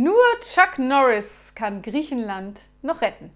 Nur Chuck Norris kann Griechenland noch retten.